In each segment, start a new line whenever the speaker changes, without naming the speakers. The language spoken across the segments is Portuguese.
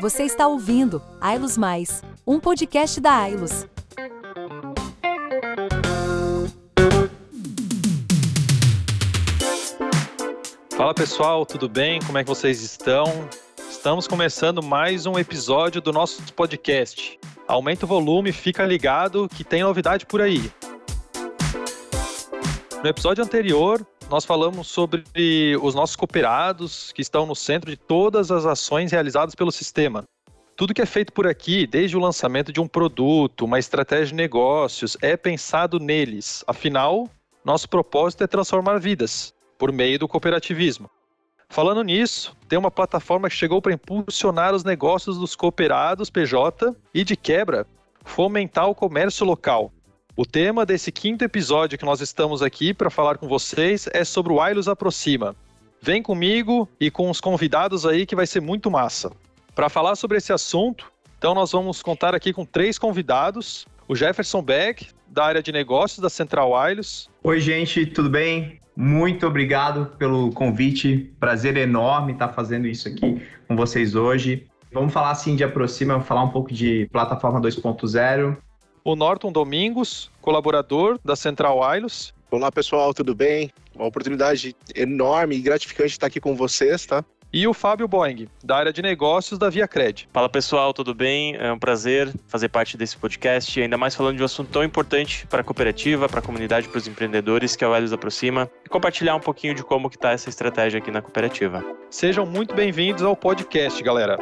Você está ouvindo Ailos Mais, um podcast da Ailos.
Fala pessoal, tudo bem? Como é que vocês estão? Estamos começando mais um episódio do nosso podcast. Aumenta o volume, fica ligado que tem novidade por aí. No episódio anterior, nós falamos sobre os nossos cooperados que estão no centro de todas as ações realizadas pelo sistema. Tudo que é feito por aqui, desde o lançamento de um produto, uma estratégia de negócios, é pensado neles. Afinal, nosso propósito é transformar vidas por meio do cooperativismo. Falando nisso, tem uma plataforma que chegou para impulsionar os negócios dos cooperados PJ e, de quebra, fomentar o comércio local. O tema desse quinto episódio que nós estamos aqui para falar com vocês é sobre o Ailos Aproxima. Vem comigo e com os convidados aí que vai ser muito massa. Para falar sobre esse assunto, então nós vamos contar aqui com três convidados. O Jefferson Beck, da área de negócios da Central Ailos.
Oi, gente, tudo bem? Muito obrigado pelo convite. Prazer enorme estar fazendo isso aqui com vocês hoje. Vamos falar assim de aproxima, falar um pouco de plataforma 2.0
o Norton Domingos, colaborador da Central Wireless.
Olá pessoal, tudo bem? Uma oportunidade enorme e gratificante estar aqui com vocês, tá?
E o Fábio Boeing, da área de negócios da ViaCred.
Fala pessoal, tudo bem? É um prazer fazer parte desse podcast, ainda mais falando de um assunto tão importante para a cooperativa, para a comunidade, para os empreendedores, que é o Helios Aproxima, e compartilhar um pouquinho de como está essa estratégia aqui na cooperativa.
Sejam muito bem-vindos ao podcast, galera.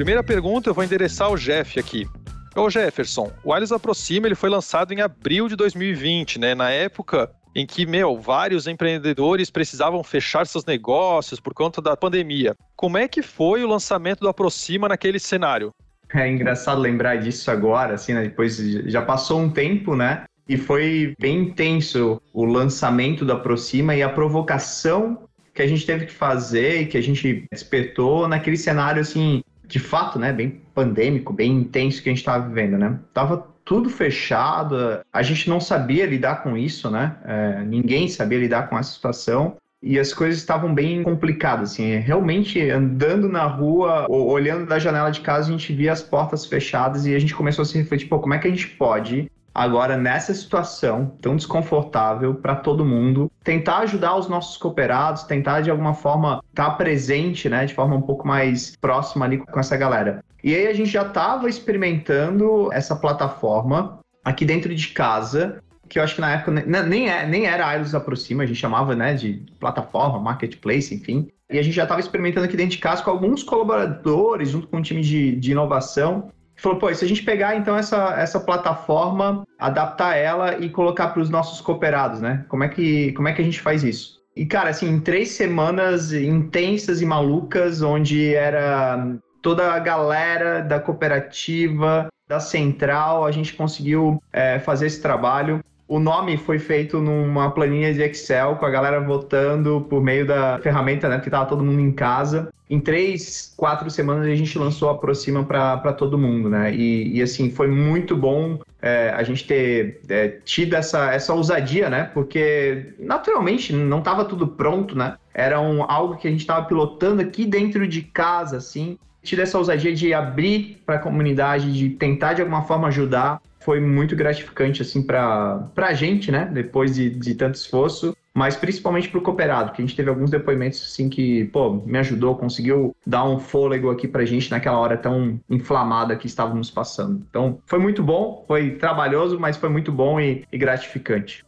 Primeira pergunta eu vou endereçar ao Jeff aqui. Ô Jefferson, o Alice Aproxima ele foi lançado em abril de 2020, né? Na época em que, meu, vários empreendedores precisavam fechar seus negócios por conta da pandemia. Como é que foi o lançamento do Aproxima naquele cenário?
É engraçado lembrar disso agora, assim, né? Depois já passou um tempo, né? E foi bem intenso o lançamento do Aproxima e a provocação que a gente teve que fazer e que a gente despertou naquele cenário, assim, de fato, né, bem pandêmico, bem intenso que a gente estava vivendo, né? Tava tudo fechado, a gente não sabia lidar com isso, né? É, ninguém sabia lidar com essa situação e as coisas estavam bem complicadas, assim, realmente andando na rua, olhando da janela de casa, a gente via as portas fechadas e a gente começou a se refletir, pô, como é que a gente pode agora nessa situação tão desconfortável para todo mundo, tentar ajudar os nossos cooperados, tentar de alguma forma estar tá presente, né, de forma um pouco mais próxima ali com essa galera. E aí a gente já estava experimentando essa plataforma aqui dentro de casa, que eu acho que na época nem, é, nem era Ailos Aproxima, a gente chamava né, de plataforma, marketplace, enfim. E a gente já estava experimentando aqui dentro de casa com alguns colaboradores, junto com um time de, de inovação, falou, pô, se a gente pegar então essa, essa plataforma, adaptar ela e colocar para os nossos cooperados, né? Como é, que, como é que a gente faz isso? E, cara, assim, em três semanas intensas e malucas, onde era toda a galera da cooperativa, da central, a gente conseguiu é, fazer esse trabalho. O nome foi feito numa planilha de Excel, com a galera votando por meio da ferramenta, né? Porque tava todo mundo em casa. Em três, quatro semanas a gente lançou a Aproxima para todo mundo, né? E, e, assim, foi muito bom é, a gente ter é, tido essa, essa ousadia, né? Porque naturalmente não estava tudo pronto, né? Era um, algo que a gente estava pilotando aqui dentro de casa, assim. Tido essa ousadia de abrir para a comunidade, de tentar de alguma forma ajudar foi muito gratificante, assim, para a gente, né? Depois de, de tanto esforço, mas principalmente para o cooperado, que a gente teve alguns depoimentos, assim, que, pô, me ajudou, conseguiu dar um fôlego aqui para a gente naquela hora tão inflamada que estávamos passando. Então, foi muito bom, foi trabalhoso, mas foi muito bom e, e gratificante.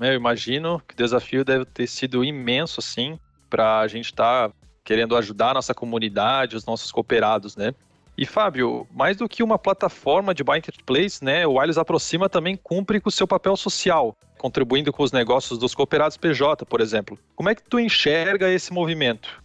Eu imagino que o desafio deve ter sido imenso, assim, para a gente estar tá querendo ajudar a nossa comunidade, os nossos cooperados, né? E Fábio, mais do que uma plataforma de marketplace, né, o Wireless Aproxima também cumpre com o seu papel social, contribuindo com os negócios dos cooperados PJ, por exemplo. Como é que tu enxerga esse movimento?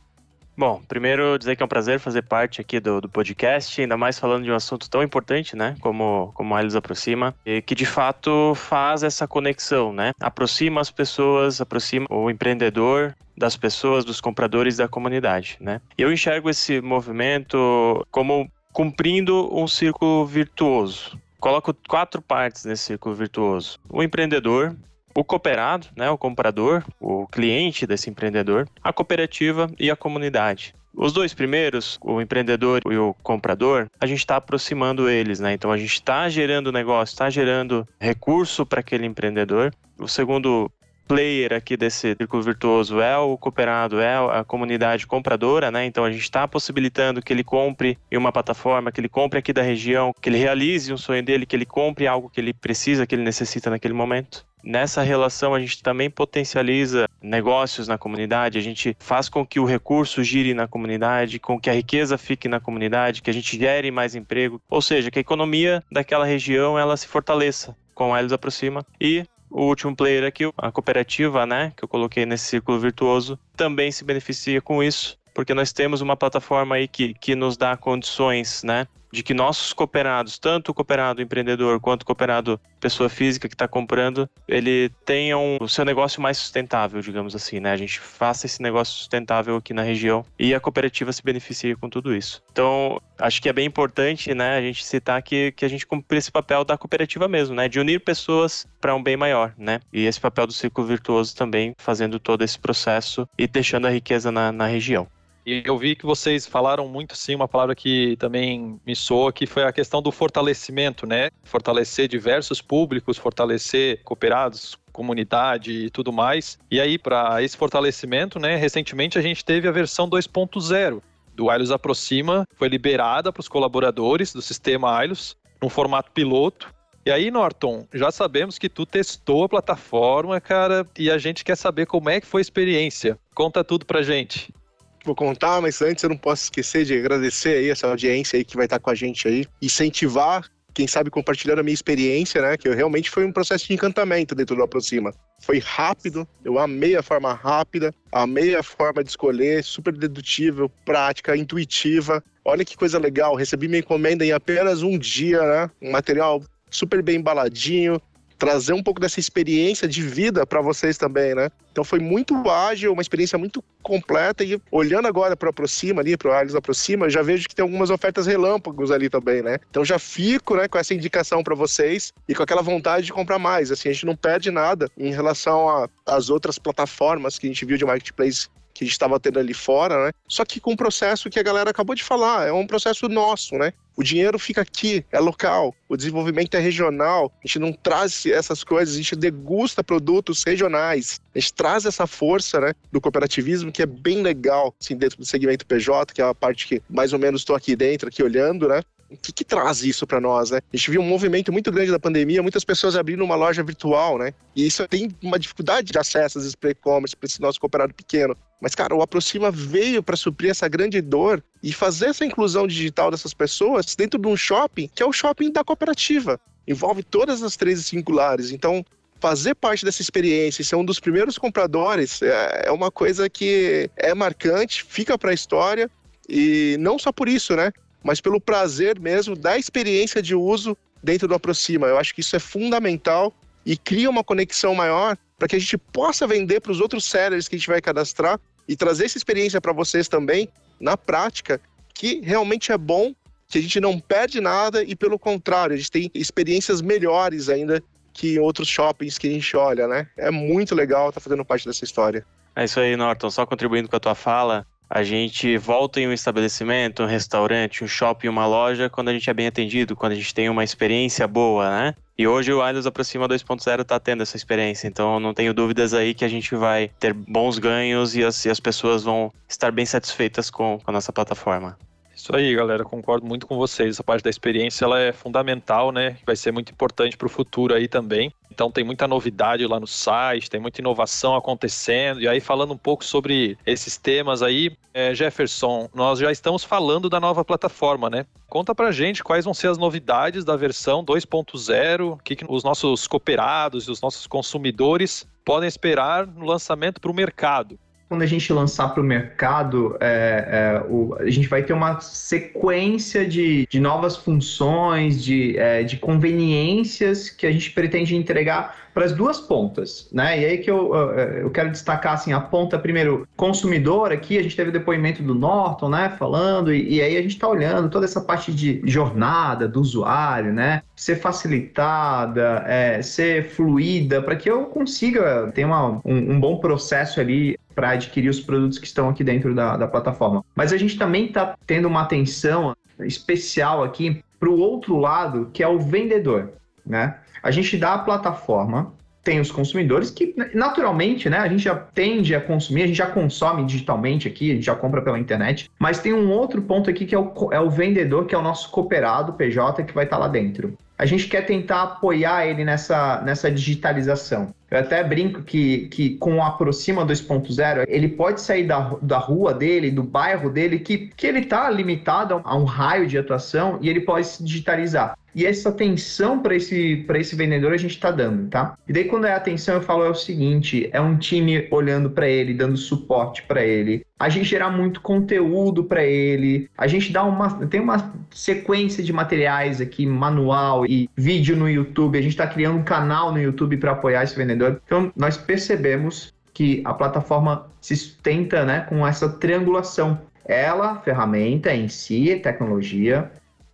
Bom, primeiro dizer que é um prazer fazer parte aqui do, do podcast, ainda mais falando de um assunto tão importante, né, como, como a Eles Aproxima, e que de fato faz essa conexão, né, aproxima as pessoas, aproxima o empreendedor das pessoas, dos compradores da comunidade, né. Eu enxergo esse movimento como cumprindo um círculo virtuoso. Coloco quatro partes nesse círculo virtuoso: o empreendedor, o cooperado, né, o comprador, o cliente desse empreendedor, a cooperativa e a comunidade. Os dois primeiros, o empreendedor e o comprador, a gente está aproximando eles, né? Então a gente está gerando negócio, está gerando recurso para aquele empreendedor. O segundo player aqui desse círculo virtuoso é o cooperado, é a comunidade compradora, né? Então a gente está possibilitando que ele compre em uma plataforma, que ele compre aqui da região, que ele realize um sonho dele, que ele compre algo que ele precisa, que ele necessita naquele momento. Nessa relação, a gente também potencializa negócios na comunidade, a gente faz com que o recurso gire na comunidade, com que a riqueza fique na comunidade, que a gente gere mais emprego, ou seja, que a economia daquela região ela se fortaleça. Com Eles Aproxima e o último player aqui, a cooperativa, né, que eu coloquei nesse círculo virtuoso, também se beneficia com isso, porque nós temos uma plataforma aí que, que nos dá condições, né, de que nossos cooperados, tanto o cooperado empreendedor quanto o cooperado pessoa física que está comprando, ele tenham o seu negócio mais sustentável, digamos assim, né? A gente faça esse negócio sustentável aqui na região e a cooperativa se beneficia com tudo isso. Então, acho que é bem importante, né, a gente citar que, que a gente cumpre esse papel da cooperativa mesmo, né? De unir pessoas para um bem maior, né? E esse papel do círculo virtuoso também fazendo todo esse processo e deixando a riqueza na, na região.
E eu vi que vocês falaram muito, sim, uma palavra que também me soa, que foi a questão do fortalecimento, né? Fortalecer diversos públicos, fortalecer cooperados, comunidade e tudo mais. E aí, para esse fortalecimento, né, recentemente a gente teve a versão 2.0 do Ailos Aproxima, foi liberada para os colaboradores do sistema Ailos, num formato piloto. E aí, Norton, já sabemos que tu testou a plataforma, cara, e a gente quer saber como é que foi a experiência. Conta tudo pra gente
vou contar, mas antes eu não posso esquecer de agradecer aí essa audiência aí que vai estar com a gente aí, incentivar, quem sabe compartilhar a minha experiência, né, que eu, realmente foi um processo de encantamento dentro do Aproxima. Foi rápido, eu amei a forma rápida, amei a forma de escolher, super dedutível, prática, intuitiva. Olha que coisa legal, recebi minha encomenda em apenas um dia, né, um material super bem embaladinho, trazer um pouco dessa experiência de vida para vocês também, né? Então foi muito ágil, uma experiência muito completa e olhando agora para aproxima ali, para o aproxima, já vejo que tem algumas ofertas relâmpagos ali também, né? Então já fico, né, com essa indicação para vocês e com aquela vontade de comprar mais. Assim, a gente não perde nada em relação às outras plataformas que a gente viu de marketplace que a gente estava tendo ali fora, né? Só que com um processo que a galera acabou de falar, é um processo nosso, né? O dinheiro fica aqui, é local, o desenvolvimento é regional, a gente não traz essas coisas, a gente degusta produtos regionais, a gente traz essa força né, do cooperativismo que é bem legal assim, dentro do segmento PJ, que é a parte que mais ou menos estou aqui dentro, aqui olhando, né? O que, que, traz isso para nós, né? A gente viu um movimento muito grande da pandemia, muitas pessoas abrindo uma loja virtual, né? E isso tem uma dificuldade de acesso às e-commerce, para esse nosso cooperado pequeno. Mas, cara, o Aproxima veio para suprir essa grande dor e fazer essa inclusão digital dessas pessoas dentro de um shopping que é o shopping da cooperativa. Envolve todas as três singulares. Então, fazer parte dessa experiência, ser um dos primeiros compradores, é, é uma coisa que é marcante, fica para a história. E não só por isso, né? Mas pelo prazer mesmo da experiência de uso dentro do Aproxima. Eu acho que isso é fundamental e cria uma conexão maior para que a gente possa vender para os outros sellers que a gente vai cadastrar e trazer essa experiência para vocês também na prática, que realmente é bom, que a gente não perde nada e pelo contrário, a gente tem experiências melhores ainda que outros shoppings que a gente olha, né? É muito legal estar tá fazendo parte dessa história.
É isso aí, Norton. Só contribuindo com a tua fala, a gente volta em um estabelecimento, um restaurante, um shopping, uma loja, quando a gente é bem atendido, quando a gente tem uma experiência boa, né? E hoje o Ailos Aproxima 2.0 está tendo essa experiência, então não tenho dúvidas aí que a gente vai ter bons ganhos e as, e as pessoas vão estar bem satisfeitas com, com a nossa plataforma.
Isso aí, galera, concordo muito com vocês. Essa parte da experiência ela é fundamental, né? Vai ser muito importante para o futuro aí também. Então tem muita novidade lá no site, tem muita inovação acontecendo. E aí falando um pouco sobre esses temas aí, é, Jefferson, nós já estamos falando da nova plataforma, né? Conta pra gente quais vão ser as novidades da versão 2.0, o que, que os nossos cooperados e os nossos consumidores podem esperar no lançamento para o mercado.
Quando a gente lançar para o mercado, é, é, o, a gente vai ter uma sequência de, de novas funções, de, é, de conveniências que a gente pretende entregar para as duas pontas, né? E aí que eu, eu quero destacar assim a ponta primeiro consumidor aqui a gente teve o depoimento do Norton, né? Falando e, e aí a gente está olhando toda essa parte de jornada do usuário, né? Ser facilitada, é, ser fluida, para que eu consiga ter uma, um, um bom processo ali para adquirir os produtos que estão aqui dentro da, da plataforma. Mas a gente também está tendo uma atenção especial aqui para o outro lado, que é o vendedor, né? A gente dá a plataforma, tem os consumidores que, naturalmente, né, a gente já tende a consumir, a gente já consome digitalmente aqui, a gente já compra pela internet, mas tem um outro ponto aqui que é o, é o vendedor, que é o nosso cooperado PJ, que vai estar lá dentro. A gente quer tentar apoiar ele nessa, nessa digitalização. Eu até brinco que, que com o Aproxima 2.0, ele pode sair da, da rua dele, do bairro dele, que, que ele está limitado a um raio de atuação e ele pode se digitalizar. E essa atenção para esse, esse vendedor a gente está dando, tá? E daí quando é atenção eu falo é o seguinte, é um time olhando para ele, dando suporte para ele, a gente gerar muito conteúdo para ele, a gente dá uma tem uma sequência de materiais aqui, manual e vídeo no YouTube, a gente está criando um canal no YouTube para apoiar esse vendedor. Então, nós percebemos que a plataforma se sustenta né, com essa triangulação. Ela, ferramenta em si, tecnologia,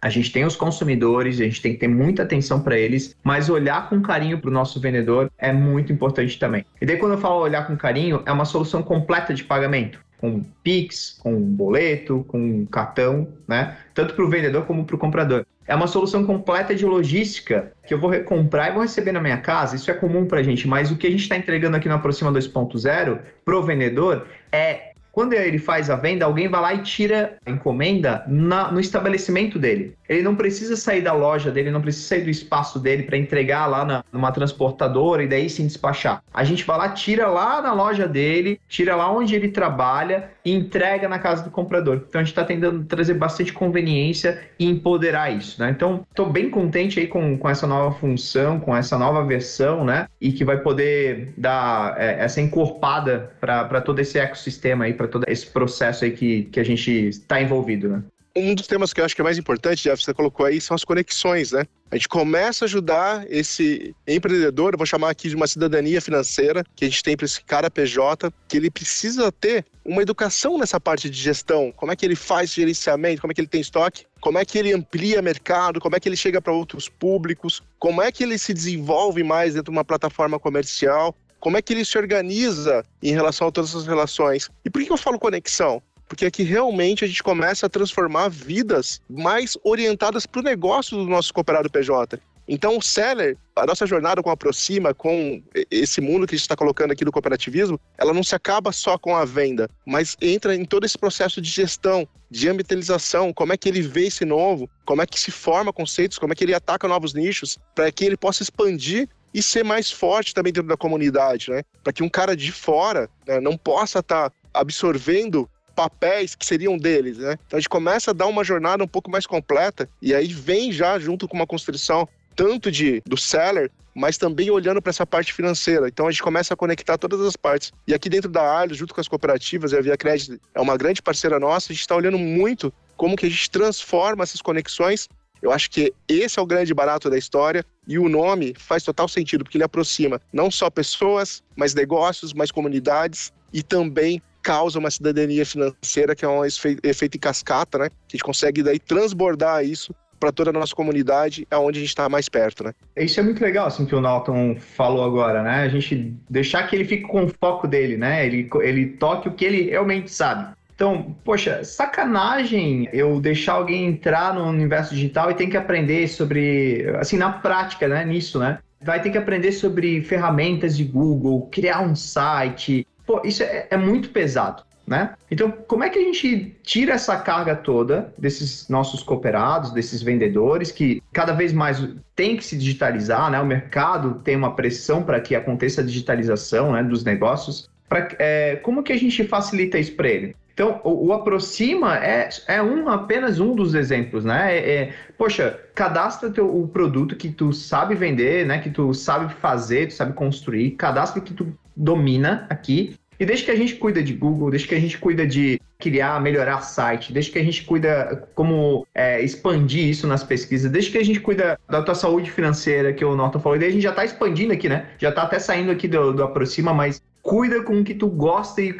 a gente tem os consumidores, a gente tem que ter muita atenção para eles, mas olhar com carinho para o nosso vendedor é muito importante também. E daí, quando eu falo olhar com carinho, é uma solução completa de pagamento com Pix, com boleto, com cartão, né? Tanto para o vendedor como para o comprador. É uma solução completa de logística que eu vou comprar e vou receber na minha casa. Isso é comum para a gente, mas o que a gente está entregando aqui no Aproxima 2.0 para o vendedor é quando ele faz a venda, alguém vai lá e tira a encomenda na, no estabelecimento dele. Ele não precisa sair da loja dele, não precisa sair do espaço dele para entregar lá na, numa transportadora e daí sim despachar. A gente vai lá, tira lá na loja dele, tira lá onde ele trabalha e entrega na casa do comprador. Então a gente está tentando trazer bastante conveniência e empoderar isso, né? Então estou bem contente aí com, com essa nova função, com essa nova versão, né? E que vai poder dar é, essa encorpada para todo esse ecossistema aí, para para todo esse processo aí que, que a gente está envolvido, né?
Um dos temas que eu acho que é mais importante, Jeff, você colocou aí, são as conexões, né? A gente começa a ajudar esse empreendedor, vou chamar aqui de uma cidadania financeira, que a gente tem para esse cara PJ, que ele precisa ter uma educação nessa parte de gestão. Como é que ele faz gerenciamento, como é que ele tem estoque, como é que ele amplia mercado, como é que ele chega para outros públicos, como é que ele se desenvolve mais dentro de uma plataforma comercial. Como é que ele se organiza em relação a todas essas relações? E por que eu falo conexão? Porque aqui realmente a gente começa a transformar vidas mais orientadas para o negócio do nosso cooperado PJ. Então, o seller, a nossa jornada com Aproxima, com esse mundo que a gente está colocando aqui do cooperativismo, ela não se acaba só com a venda, mas entra em todo esse processo de gestão, de ambientalização, como é que ele vê esse novo, como é que se forma conceitos, como é que ele ataca novos nichos, para que ele possa expandir e ser mais forte também dentro da comunidade, né? Para que um cara de fora né, não possa estar tá absorvendo papéis que seriam deles, né? Então a gente começa a dar uma jornada um pouco mais completa e aí vem já junto com uma construção tanto de do seller, mas também olhando para essa parte financeira. Então a gente começa a conectar todas as partes. E aqui dentro da Arlo, junto com as cooperativas, a Via Crédito é uma grande parceira nossa, a gente está olhando muito como que a gente transforma essas conexões eu acho que esse é o grande barato da história e o nome faz total sentido, porque ele aproxima não só pessoas, mas negócios, mais comunidades e também causa uma cidadania financeira que é um efeito em cascata, né? Que a gente consegue daí transbordar isso para toda a nossa comunidade, é onde a gente está mais perto, né?
Isso é muito legal, assim, que o Norton falou agora, né? A gente deixar que ele fique com o foco dele, né? Ele, ele toque o que ele realmente sabe. Então, poxa, sacanagem eu deixar alguém entrar no universo digital e tem que aprender sobre, assim, na prática, né, nisso, né? Vai ter que aprender sobre ferramentas de Google, criar um site. Pô, isso é, é muito pesado. Né? Então, como é que a gente tira essa carga toda desses nossos cooperados, desses vendedores que cada vez mais tem que se digitalizar, né? O mercado tem uma pressão para que aconteça a digitalização né, dos negócios. Pra, é, como que a gente facilita isso para ele? Então, o, o, aproxima é, é um apenas um dos exemplos, né? É, é, poxa, cadastra teu, o produto que tu sabe vender, né? Que tu sabe fazer, tu sabe construir, cadastra que tu domina aqui E desde que a gente cuida de Google, desde que a gente cuida de criar, melhorar site, desde que a gente cuida como é, expandir isso nas pesquisas, desde que a gente cuida da tua saúde financeira, que o Norton falou, e daí a gente já está expandindo aqui, né? Já está até saindo aqui do, do Aproxima, mas cuida com o que tu gosta e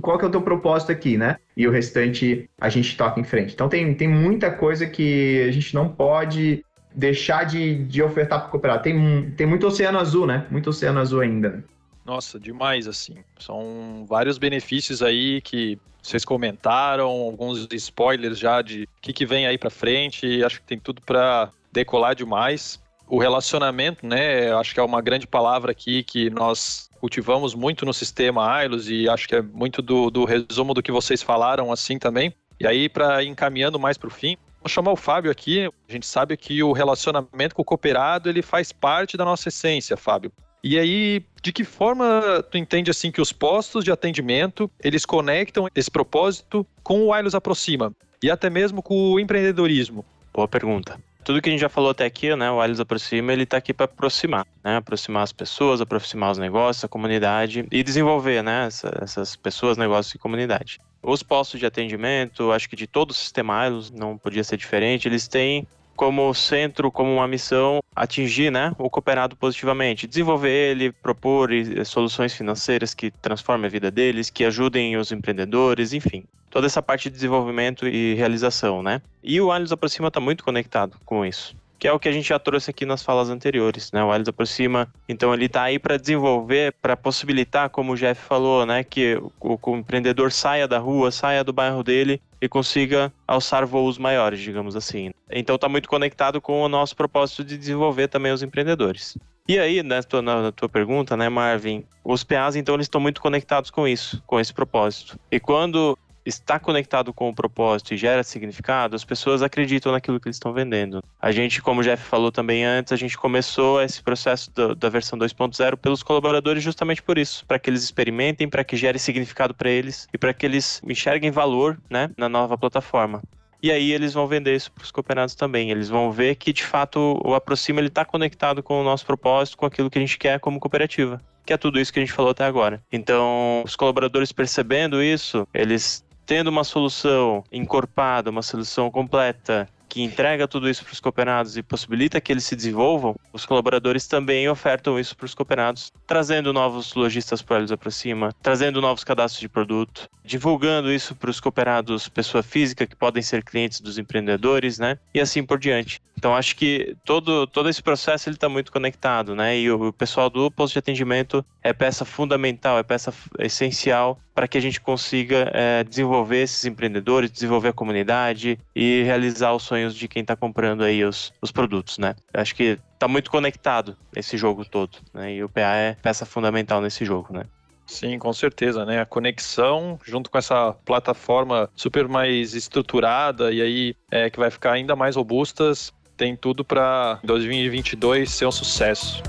qual que é o teu propósito aqui, né? E o restante a gente toca em frente. Então tem, tem muita coisa que a gente não pode deixar de, de ofertar para o. Tem, tem muito oceano azul, né? Muito oceano azul ainda. Né?
Nossa, demais, assim. São vários benefícios aí que vocês comentaram, alguns spoilers já de o que, que vem aí para frente. Acho que tem tudo para decolar demais. O relacionamento, né? Acho que é uma grande palavra aqui que nós cultivamos muito no sistema AILOS e acho que é muito do, do resumo do que vocês falaram assim também. E aí, para encaminhando mais para o fim, Vou chamar o Fábio aqui. A gente sabe que o relacionamento com o cooperado ele faz parte da nossa essência, Fábio. E aí, de que forma tu entende assim que os postos de atendimento, eles conectam esse propósito com o Ailos Aproxima e até mesmo com o empreendedorismo?
Boa pergunta. Tudo que a gente já falou até aqui, né, o Ailos Aproxima, ele está aqui para aproximar, né, aproximar as pessoas, aproximar os negócios, a comunidade e desenvolver, né, essa, essas pessoas, negócios e comunidade. Os postos de atendimento, acho que de todo o sistema Ailos, não podia ser diferente, eles têm como centro, como uma missão, atingir né, o cooperado positivamente, desenvolver ele, propor soluções financeiras que transformem a vida deles, que ajudem os empreendedores, enfim. Toda essa parte de desenvolvimento e realização, né? E o Alios Aproxima está muito conectado com isso que é o que a gente já trouxe aqui nas falas anteriores, né? O Alice aproxima, então ele está aí para desenvolver, para possibilitar, como o Jeff falou, né, que o, o, empreendedor saia da rua, saia do bairro dele e consiga alçar voos maiores, digamos assim. Então está muito conectado com o nosso propósito de desenvolver também os empreendedores. E aí, na tua, na tua pergunta, né, Marvin, os PAs, então, eles estão muito conectados com isso, com esse propósito. E quando está conectado com o propósito e gera significado, as pessoas acreditam naquilo que eles estão vendendo. A gente, como o Jeff falou também antes, a gente começou esse processo do, da versão 2.0 pelos colaboradores justamente por isso, para que eles experimentem, para que gere significado para eles e para que eles enxerguem valor né, na nova plataforma. E aí eles vão vender isso para os cooperados também. Eles vão ver que de fato o Aproxima ele está conectado com o nosso propósito, com aquilo que a gente quer como cooperativa que é tudo isso que a gente falou até agora. Então, os colaboradores percebendo isso, eles tendo uma solução encorpada, uma solução completa, que entrega tudo isso para os cooperados e possibilita que eles se desenvolvam, os colaboradores também ofertam isso para os cooperados, trazendo novos lojistas para eles aproxima, trazendo novos cadastros de produto, divulgando isso para os cooperados pessoa física que podem ser clientes dos empreendedores, né? E assim por diante. Então acho que todo, todo esse processo ele está muito conectado, né? E o, o pessoal do posto de atendimento é peça fundamental, é peça essencial para que a gente consiga é, desenvolver esses empreendedores, desenvolver a comunidade e realizar os sonhos de quem está comprando aí os, os produtos, né? Acho que está muito conectado esse jogo todo, né? E o PA é peça fundamental nesse jogo, né?
Sim, com certeza, né? A conexão junto com essa plataforma super mais estruturada e aí é, que vai ficar ainda mais robustas, tem tudo para 2022 ser um sucesso.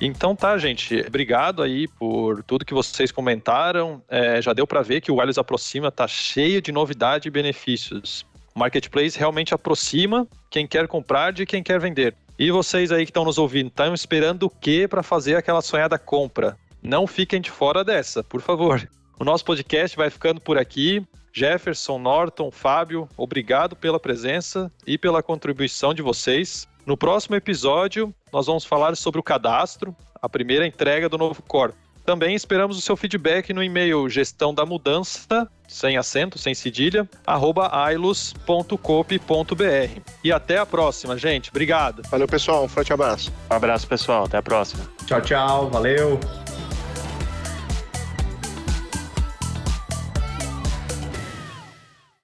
Então tá, gente. Obrigado aí por tudo que vocês comentaram. É, já deu para ver que o Wireless Aproxima tá cheio de novidade e benefícios. O Marketplace realmente aproxima quem quer comprar de quem quer vender. E vocês aí que estão nos ouvindo, estão esperando o que para fazer aquela sonhada compra? Não fiquem de fora dessa, por favor. O nosso podcast vai ficando por aqui. Jefferson, Norton, Fábio, obrigado pela presença e pela contribuição de vocês. No próximo episódio, nós vamos falar sobre o cadastro, a primeira entrega do novo core. Também esperamos o seu feedback no e-mail gestão da mudança, sem acento, sem cedilha, arroba ailos.cope.br. E até a próxima, gente. Obrigado.
Valeu, pessoal. Um forte abraço.
Um abraço, pessoal. Até a próxima.
Tchau, tchau. Valeu.